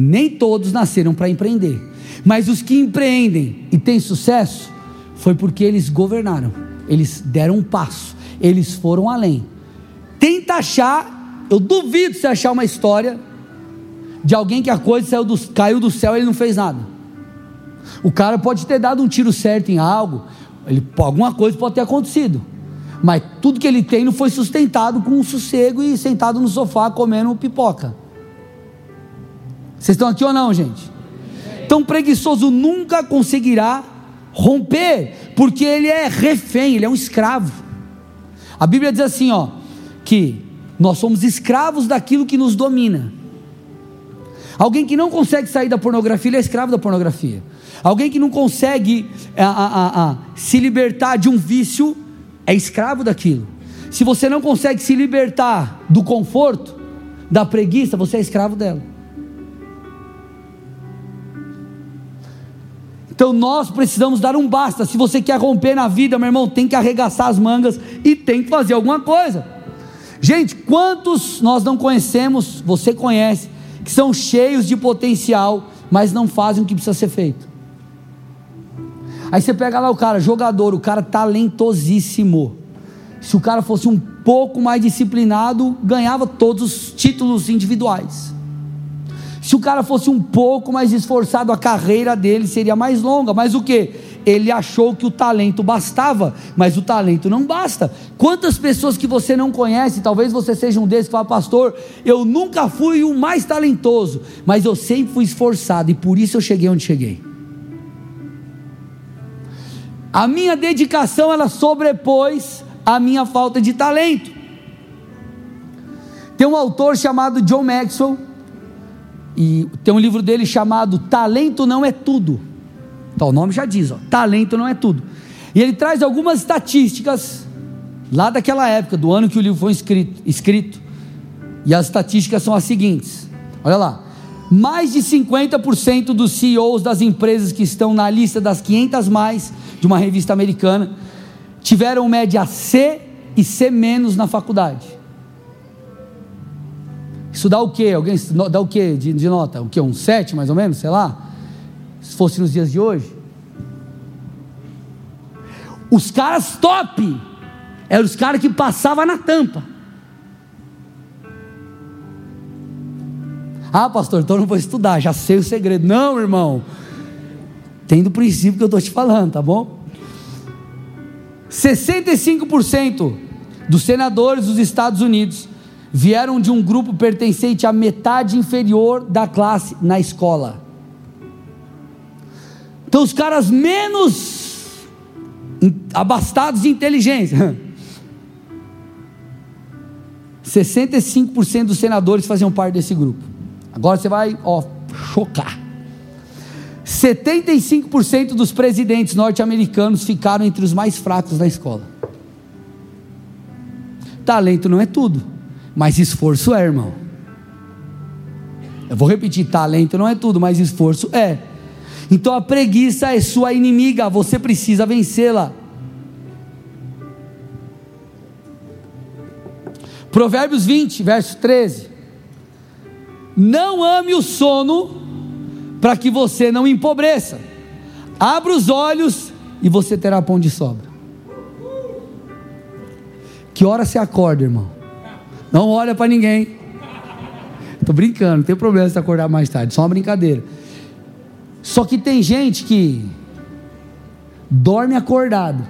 nem todos nasceram para empreender, mas os que empreendem e têm sucesso foi porque eles governaram, eles deram um passo, eles foram além. Tenta achar, eu duvido você achar uma história de alguém que a coisa do, caiu do céu e ele não fez nada. O cara pode ter dado um tiro certo em algo, ele, alguma coisa pode ter acontecido, mas tudo que ele tem não foi sustentado com um sossego e sentado no sofá comendo pipoca. Vocês estão aqui ou não, gente? Então, preguiçoso nunca conseguirá romper, porque ele é refém, ele é um escravo. A Bíblia diz assim, ó, que nós somos escravos daquilo que nos domina. Alguém que não consegue sair da pornografia, ele é escravo da pornografia. Alguém que não consegue a, a, a, se libertar de um vício, é escravo daquilo. Se você não consegue se libertar do conforto, da preguiça, você é escravo dela. Então nós precisamos dar um basta. Se você quer romper na vida, meu irmão, tem que arregaçar as mangas e tem que fazer alguma coisa. Gente, quantos nós não conhecemos, você conhece, que são cheios de potencial, mas não fazem o que precisa ser feito? Aí você pega lá o cara, jogador, o cara talentosíssimo. Se o cara fosse um pouco mais disciplinado, ganhava todos os títulos individuais. Se o cara fosse um pouco mais esforçado, a carreira dele seria mais longa. Mas o que? Ele achou que o talento bastava, mas o talento não basta. Quantas pessoas que você não conhece, talvez você seja um desses que fala, pastor, eu nunca fui o mais talentoso, mas eu sempre fui esforçado e por isso eu cheguei onde cheguei. A minha dedicação ela sobrepôs a minha falta de talento. Tem um autor chamado John Maxwell e tem um livro dele chamado Talento Não É Tudo. Então, o nome já diz, ó, talento não é tudo. E ele traz algumas estatísticas lá daquela época, do ano que o livro foi escrito. escrito. E as estatísticas são as seguintes: olha lá, mais de 50% dos CEOs das empresas que estão na lista das 500 mais de uma revista americana tiveram média C e C na faculdade. Isso dá o quê? Alguém dá o quê de, de nota? O quê? Um 7 mais ou menos, sei lá? Se fosse nos dias de hoje. Os caras top eram os caras que passavam na tampa. Ah, pastor, então não vou estudar, já sei o segredo. Não, irmão. Tem do princípio que eu estou te falando, tá bom? 65% dos senadores dos Estados Unidos vieram de um grupo pertencente à metade inferior da classe na escola. Então, os caras menos abastados de inteligência. (laughs) 65% dos senadores faziam parte desse grupo. Agora você vai, ó, chocar. 75% dos presidentes norte-americanos ficaram entre os mais fracos da escola. Talento não é tudo, mas esforço é, irmão. Eu vou repetir: talento não é tudo, mas esforço é. Então a preguiça é sua inimiga, você precisa vencê-la. Provérbios 20, verso 13. Não ame o sono, para que você não empobreça. Abra os olhos e você terá pão de sobra. Que hora você acorda, irmão? Não olha para ninguém. Estou brincando, não tem problema se acordar mais tarde, só uma brincadeira. Só que tem gente que dorme acordado.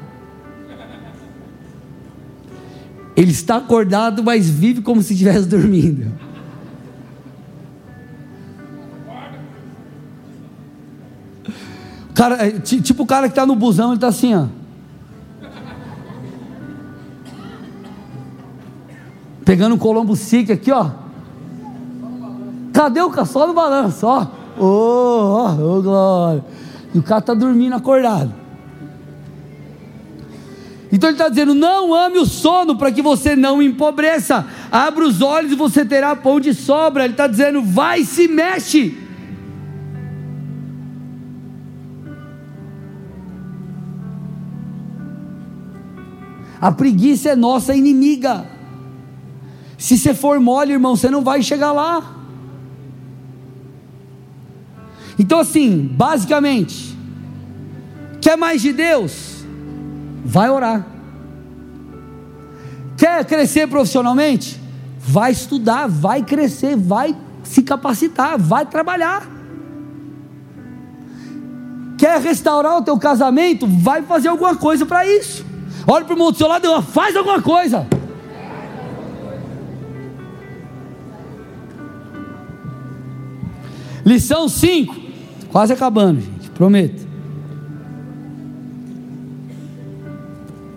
Ele está acordado, mas vive como se estivesse dormindo. Cara, é, tipo o cara que está no busão, ele está assim, ó. Pegando um Colombo Sique aqui, ó. Cadê o cara? Só no balanço, ó. Ô, oh, oh, glória. E o cara está dormindo acordado. Então ele está dizendo: não ame o sono para que você não empobreça. Abra os olhos e você terá pão de sobra. Ele está dizendo: vai se mexe. A preguiça é nossa inimiga. Se você for mole, irmão, você não vai chegar lá. Então, assim, basicamente, quer mais de Deus? Vai orar. Quer crescer profissionalmente? Vai estudar, vai crescer, vai se capacitar, vai trabalhar. Quer restaurar o teu casamento? Vai fazer alguma coisa para isso. Olha para o irmão do seu lado e faz alguma coisa. Lição 5. Quase acabando, gente. Prometo.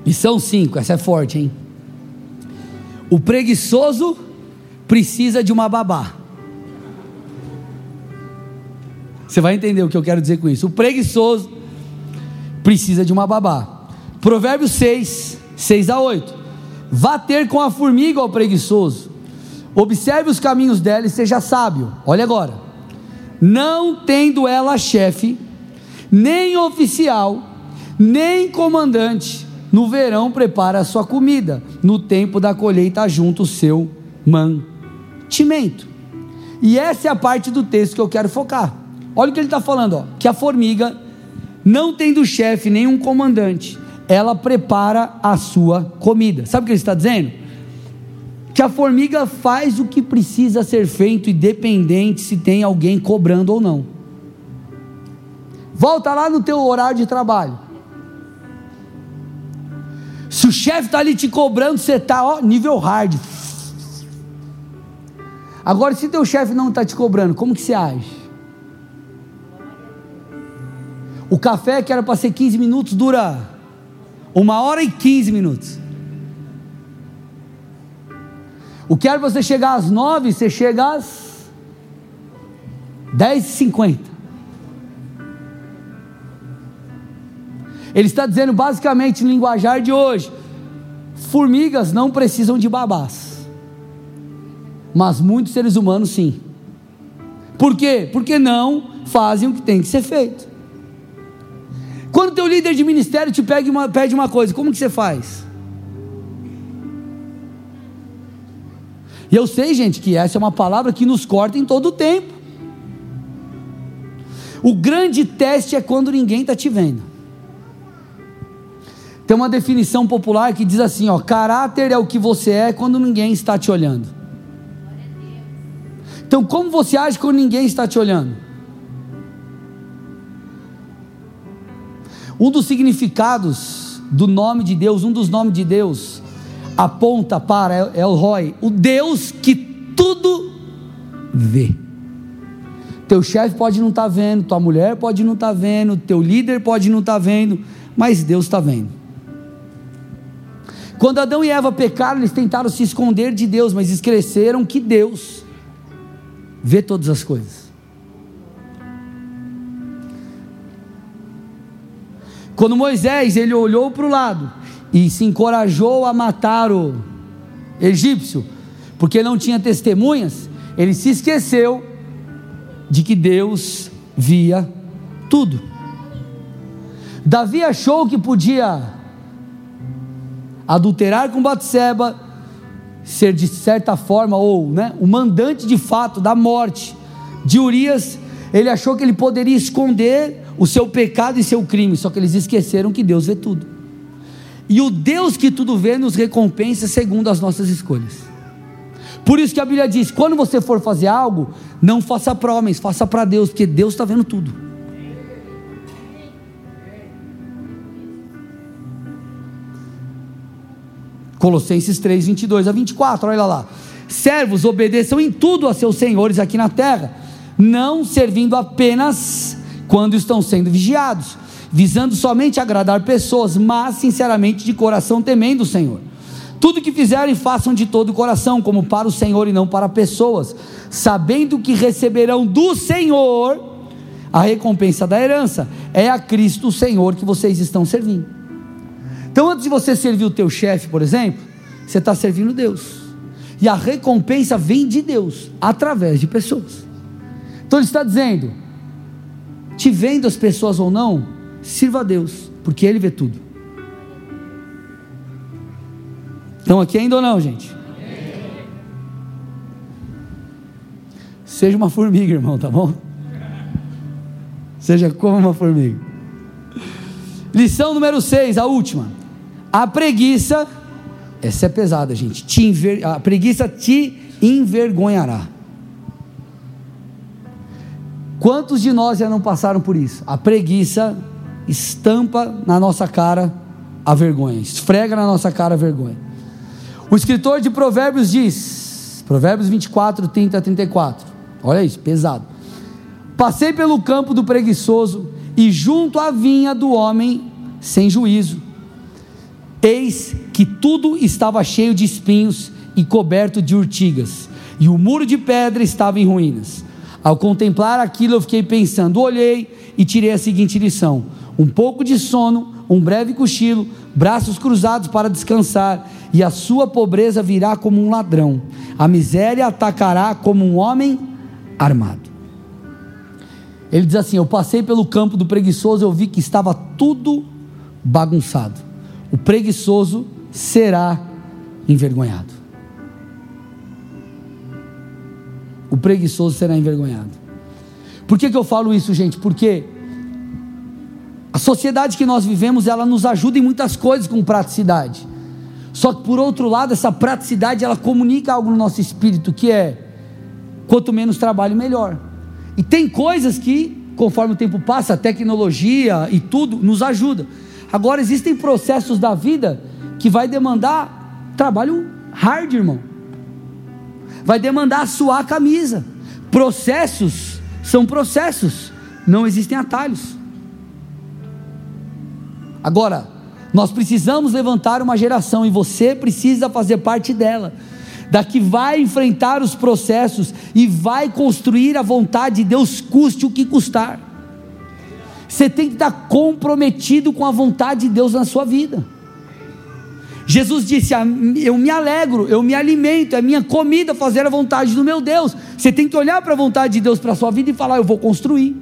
Lição 5. Essa é forte, hein? O preguiçoso precisa de uma babá. Você vai entender o que eu quero dizer com isso. O preguiçoso precisa de uma babá. Provérbios 6, 6 a 8. Vá ter com a formiga, ó preguiçoso. Observe os caminhos dela e seja sábio. Olha agora. Não tendo ela chefe, nem oficial, nem comandante, no verão prepara a sua comida, no tempo da colheita junto o seu mantimento. E essa é a parte do texto que eu quero focar. Olha o que ele está falando, ó, que a formiga, não tendo chefe nem um comandante, ela prepara a sua comida. Sabe o que ele está dizendo? Que a formiga faz o que precisa ser feito, independente se tem alguém cobrando ou não. Volta lá no teu horário de trabalho. Se o chefe está ali te cobrando, você está ó, nível hard. Agora, se teu chefe não está te cobrando, como que você age? O café que era para ser 15 minutos dura uma hora e quinze minutos. O que era você chegar às nove, você chega às dez e cinquenta. Ele está dizendo basicamente linguajar de hoje: formigas não precisam de babás, mas muitos seres humanos sim. Por quê? Porque não fazem o que tem que ser feito. Quando teu líder de ministério te pede uma, pede uma coisa, como que você faz? E eu sei, gente, que essa é uma palavra que nos corta em todo o tempo. O grande teste é quando ninguém está te vendo. Tem uma definição popular que diz assim: ó, caráter é o que você é quando ninguém está te olhando. Então, como você age quando ninguém está te olhando? Um dos significados do nome de Deus, um dos nomes de Deus, aponta para El Roy, o Deus que tudo vê. Teu chefe pode não estar tá vendo, tua mulher pode não estar tá vendo, teu líder pode não estar tá vendo, mas Deus está vendo. Quando Adão e Eva pecaram, eles tentaram se esconder de Deus, mas esqueceram que Deus vê todas as coisas. Quando Moisés ele olhou para o lado e se encorajou a matar o egípcio, porque não tinha testemunhas, ele se esqueceu de que Deus via tudo. Davi achou que podia adulterar com Batseba, ser de certa forma ou, né, o mandante de fato da morte de Urias, ele achou que ele poderia esconder o seu pecado e seu crime, só que eles esqueceram que Deus vê tudo. E o Deus que tudo vê nos recompensa segundo as nossas escolhas. Por isso que a Bíblia diz: quando você for fazer algo, não faça para homens, faça para Deus, porque Deus está vendo tudo. Colossenses 3, 22 a 24, olha lá. Servos, obedeçam em tudo a seus senhores aqui na terra, não servindo apenas quando estão sendo vigiados, visando somente agradar pessoas, mas sinceramente de coração temendo o Senhor. Tudo que fizerem, façam de todo o coração, como para o Senhor e não para pessoas, sabendo que receberão do Senhor a recompensa da herança. É a Cristo o Senhor que vocês estão servindo. Então, antes de você servir o teu chefe, por exemplo, você está servindo Deus. E a recompensa vem de Deus, através de pessoas. Então ele está dizendo: te vendo as pessoas ou não, sirva a Deus, porque Ele vê tudo. Estão aqui ainda ou não, gente? Seja uma formiga, irmão, tá bom? Seja como uma formiga. Lição número 6, a última. A preguiça, essa é pesada, gente. Te enver, a preguiça te envergonhará. Quantos de nós já não passaram por isso? A preguiça estampa na nossa cara a vergonha, esfrega na nossa cara a vergonha. O escritor de Provérbios diz, Provérbios 24, 30 a 34, olha isso, pesado. Passei pelo campo do preguiçoso e junto à vinha do homem sem juízo. Eis que tudo estava cheio de espinhos e coberto de urtigas, e o muro de pedra estava em ruínas. Ao contemplar aquilo, eu fiquei pensando, olhei e tirei a seguinte lição: um pouco de sono, um breve cochilo, braços cruzados para descansar, e a sua pobreza virá como um ladrão, a miséria atacará como um homem armado. Ele diz assim: Eu passei pelo campo do preguiçoso, eu vi que estava tudo bagunçado. O preguiçoso será envergonhado. O preguiçoso será envergonhado. Por que, que eu falo isso, gente? Porque a sociedade que nós vivemos, ela nos ajuda em muitas coisas com praticidade. Só que por outro lado, essa praticidade ela comunica algo no nosso espírito que é quanto menos trabalho melhor. E tem coisas que, conforme o tempo passa, a tecnologia e tudo nos ajuda. Agora existem processos da vida que vai demandar trabalho hard, irmão. Vai demandar suar a camisa. Processos são processos, não existem atalhos. Agora, nós precisamos levantar uma geração e você precisa fazer parte dela, da que vai enfrentar os processos e vai construir a vontade de Deus, custe o que custar. Você tem que estar comprometido com a vontade de Deus na sua vida. Jesus disse: Eu me alegro, eu me alimento, é minha comida fazer a vontade do meu Deus. Você tem que olhar para a vontade de Deus para a sua vida e falar: Eu vou construir.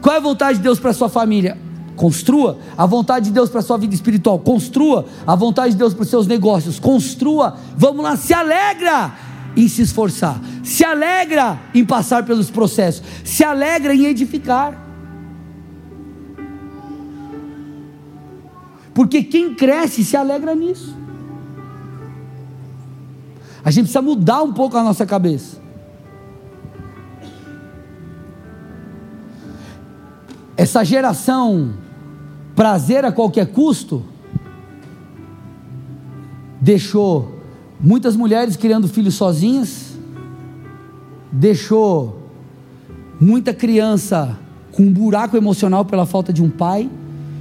Qual é a vontade de Deus para a sua família? Construa a vontade de Deus para a sua vida espiritual, construa a vontade de Deus para os seus negócios, construa. Vamos lá, se alegra em se esforçar, se alegra em passar pelos processos, se alegra em edificar. Porque quem cresce se alegra nisso. A gente precisa mudar um pouco a nossa cabeça. Essa geração prazer a qualquer custo deixou muitas mulheres criando filhos sozinhas, deixou muita criança com um buraco emocional pela falta de um pai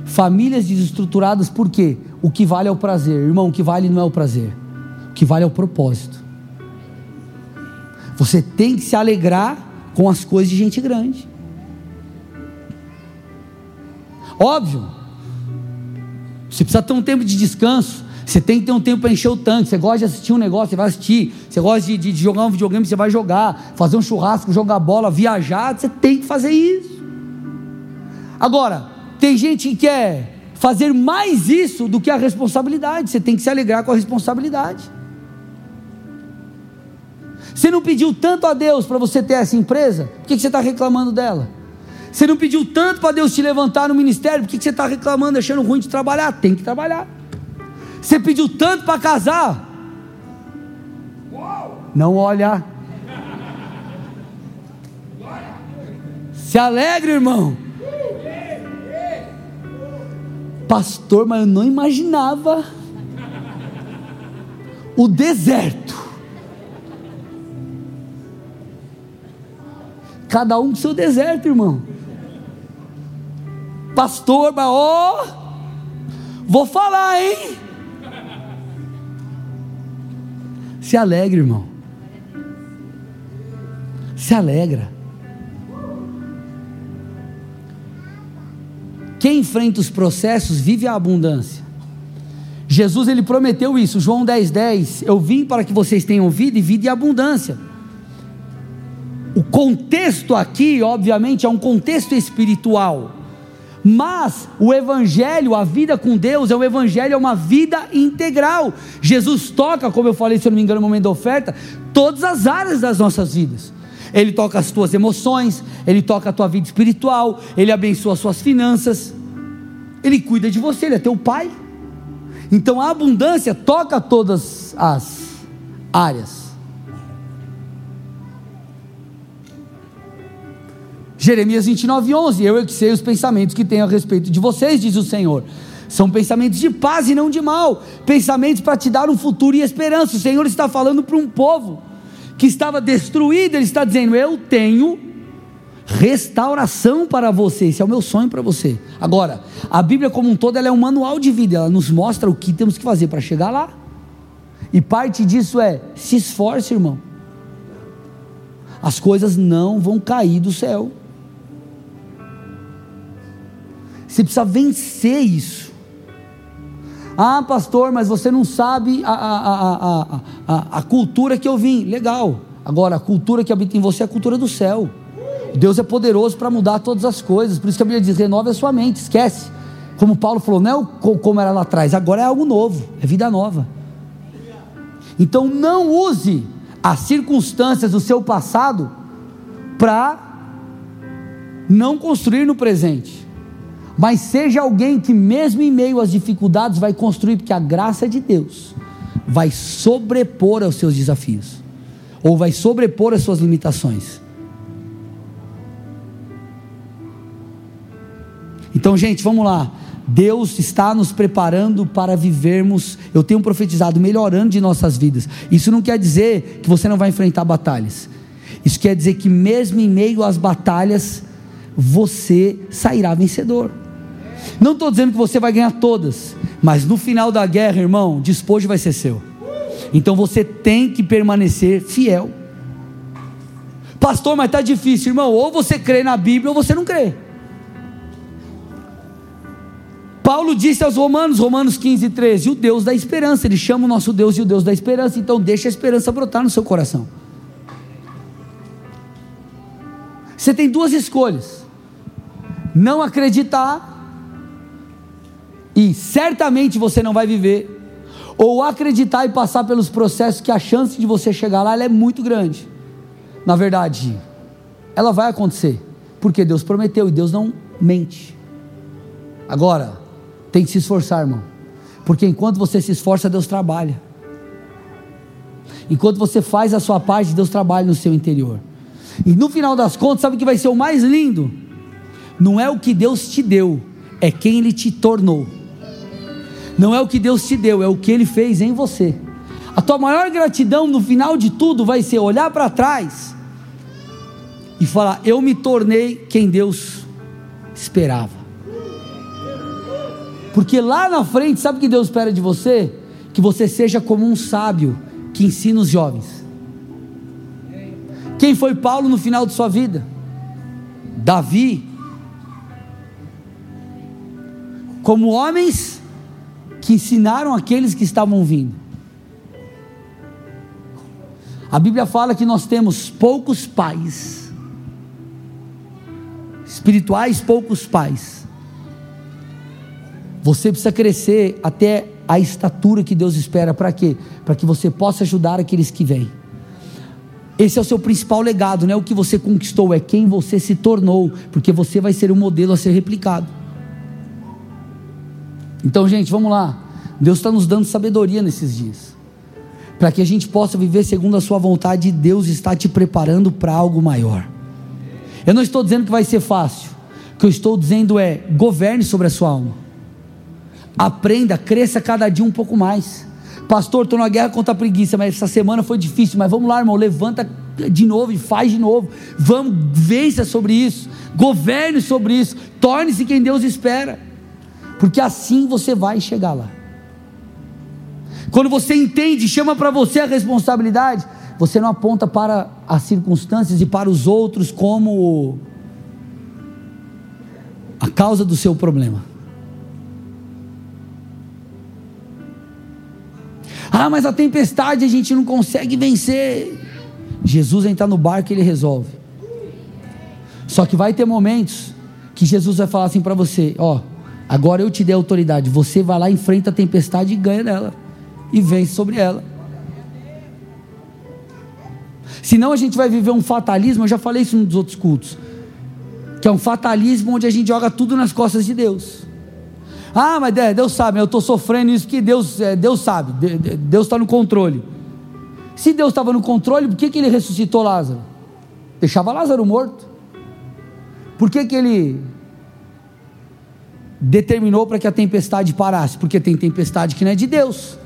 Famílias desestruturadas por quê? O que vale é o prazer. Irmão, o que vale não é o prazer. O que vale é o propósito. Você tem que se alegrar com as coisas de gente grande. Óbvio. Você precisa ter um tempo de descanso. Você tem que ter um tempo para encher o tanque. Você gosta de assistir um negócio, você vai assistir. Você gosta de, de, jogar um videogame, você vai jogar. Fazer um churrasco, jogar bola, viajar. Você tem que fazer isso. Agora, tem gente que quer fazer mais isso do que a responsabilidade. Você tem que se alegrar com a responsabilidade. Você não pediu tanto a Deus para você ter essa empresa, por que você está reclamando dela? Você não pediu tanto para Deus te levantar no ministério, por que você está reclamando, achando ruim de trabalhar? Tem que trabalhar. Você pediu tanto para casar, não olha. Se alegre, irmão. Pastor, mas eu não imaginava o deserto. Cada um com seu deserto, irmão. Pastor, mas ó, vou falar, hein? Se alegre, irmão. Se alegra. Quem enfrenta os processos vive a abundância. Jesus ele prometeu isso, João 10:10, 10, eu vim para que vocês tenham vida e vida e abundância. O contexto aqui, obviamente, é um contexto espiritual. Mas o evangelho, a vida com Deus, é um evangelho, é uma vida integral. Jesus toca, como eu falei, se eu não me engano, no momento da oferta, todas as áreas das nossas vidas. Ele toca as tuas emoções, Ele toca a tua vida espiritual, Ele abençoa as suas finanças, Ele cuida de você, Ele é teu Pai. Então a abundância toca todas as áreas. Jeremias 29, 11: Eu é que sei os pensamentos que tenho a respeito de vocês, diz o Senhor. São pensamentos de paz e não de mal, pensamentos para te dar um futuro e esperança. O Senhor está falando para um povo que estava destruído, ele está dizendo: Eu tenho restauração para você. Esse é o meu sonho para você. Agora, a Bíblia como um todo ela é um manual de vida, ela nos mostra o que temos que fazer para chegar lá. E parte disso é: se esforce, irmão. As coisas não vão cair do céu. Você precisa vencer isso. Ah, pastor, mas você não sabe a, a, a, a, cultura que eu vim. Legal. Agora, a cultura que habita em você é a cultura do céu. Deus é poderoso para mudar todas as coisas. Por isso que a Bíblia diz: renove a sua mente, esquece. Como Paulo falou, não é como era lá atrás, agora é algo novo, é vida nova. Então não use as circunstâncias do seu passado para não construir no presente mas seja alguém que, mesmo em meio às dificuldades, vai construir, porque a graça de Deus vai sobrepor aos seus desafios, ou vai sobrepor as suas limitações. Então, gente, vamos lá. Deus está nos preparando para vivermos, eu tenho profetizado, melhorando de nossas vidas. Isso não quer dizer que você não vai enfrentar batalhas. Isso quer dizer que, mesmo em meio às batalhas, você sairá vencedor. Não estou dizendo que você vai ganhar todas, mas no final da guerra, irmão, despojo vai ser seu. Então você tem que permanecer fiel. Pastor, mas está difícil, irmão. Ou você crê na Bíblia ou você não crê. Paulo disse aos Romanos, Romanos 15, 13, o Deus da esperança, ele chama o nosso Deus de o Deus da esperança, então deixa a esperança brotar no seu coração. Você tem duas escolhas: não acreditar, e certamente você não vai viver, ou acreditar e passar pelos processos que a chance de você chegar lá é muito grande. Na verdade, ela vai acontecer, porque Deus prometeu e Deus não mente. Agora, tem que se esforçar, irmão. Porque enquanto você se esforça, Deus trabalha. Enquanto você faz a sua parte, Deus trabalha no seu interior. E no final das contas, sabe o que vai ser o mais lindo? Não é o que Deus te deu, é quem Ele te tornou. Não é o que Deus te deu, é o que Ele fez em você. A tua maior gratidão no final de tudo vai ser olhar para trás e falar: Eu me tornei quem Deus esperava. Porque lá na frente, sabe o que Deus espera de você? Que você seja como um sábio que ensina os jovens. Quem foi Paulo no final de sua vida? Davi. Como homens que ensinaram aqueles que estavam vindo. A Bíblia fala que nós temos poucos pais, espirituais, poucos pais você precisa crescer até a estatura que Deus espera para quê? Para que você possa ajudar aqueles que vêm. Esse é o seu principal legado, não é o que você conquistou, é quem você se tornou, porque você vai ser um modelo a ser replicado. Então, gente, vamos lá. Deus está nos dando sabedoria nesses dias, para que a gente possa viver segundo a Sua vontade, Deus está te preparando para algo maior. Eu não estou dizendo que vai ser fácil, o que eu estou dizendo é: governe sobre a sua alma. Aprenda, cresça cada dia um pouco mais. Pastor, estou na guerra contra a preguiça, mas essa semana foi difícil. Mas vamos lá, irmão, levanta de novo e faz de novo. Vamos, vença sobre isso. Governe sobre isso. Torne-se quem Deus espera. Porque assim você vai chegar lá. Quando você entende, chama para você a responsabilidade, você não aponta para as circunstâncias e para os outros como a causa do seu problema. Ah, mas a tempestade a gente não consegue vencer. Jesus entrar no barco ele resolve. Só que vai ter momentos que Jesus vai falar assim para você: Ó, agora eu te dei autoridade. Você vai lá, enfrenta a tempestade e ganha dela. E vence sobre ela. Senão a gente vai viver um fatalismo. Eu já falei isso nos outros cultos. Que é um fatalismo onde a gente joga tudo nas costas de Deus. Ah, mas Deus sabe, eu estou sofrendo isso que Deus, é, Deus sabe, Deus está no controle. Se Deus estava no controle, por que, que ele ressuscitou Lázaro? Deixava Lázaro morto. Por que, que ele determinou para que a tempestade parasse? Porque tem tempestade que não é de Deus.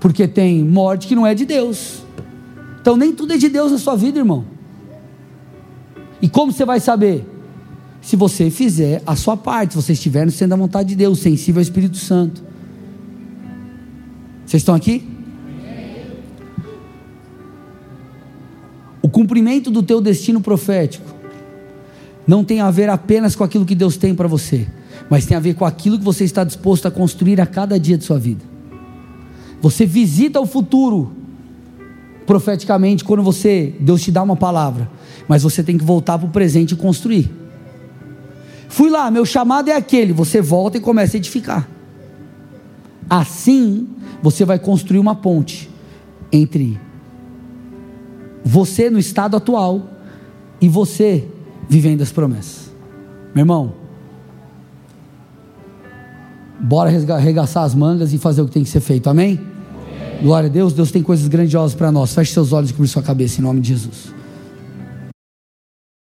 Porque tem morte que não é de Deus. Então nem tudo é de Deus na sua vida, irmão. E como você vai saber? se você fizer a sua parte, se você estiver no centro da vontade de Deus, sensível ao Espírito Santo. Vocês estão aqui? O cumprimento do teu destino profético não tem a ver apenas com aquilo que Deus tem para você, mas tem a ver com aquilo que você está disposto a construir a cada dia de sua vida. Você visita o futuro profeticamente quando você Deus te dá uma palavra, mas você tem que voltar para o presente e construir. Fui lá, meu chamado é aquele. Você volta e começa a edificar. Assim, você vai construir uma ponte entre você no estado atual e você vivendo as promessas. Meu irmão, bora arregaçar as mangas e fazer o que tem que ser feito, amém? amém. Glória a Deus, Deus tem coisas grandiosas para nós. Feche seus olhos e cubra sua cabeça em nome de Jesus.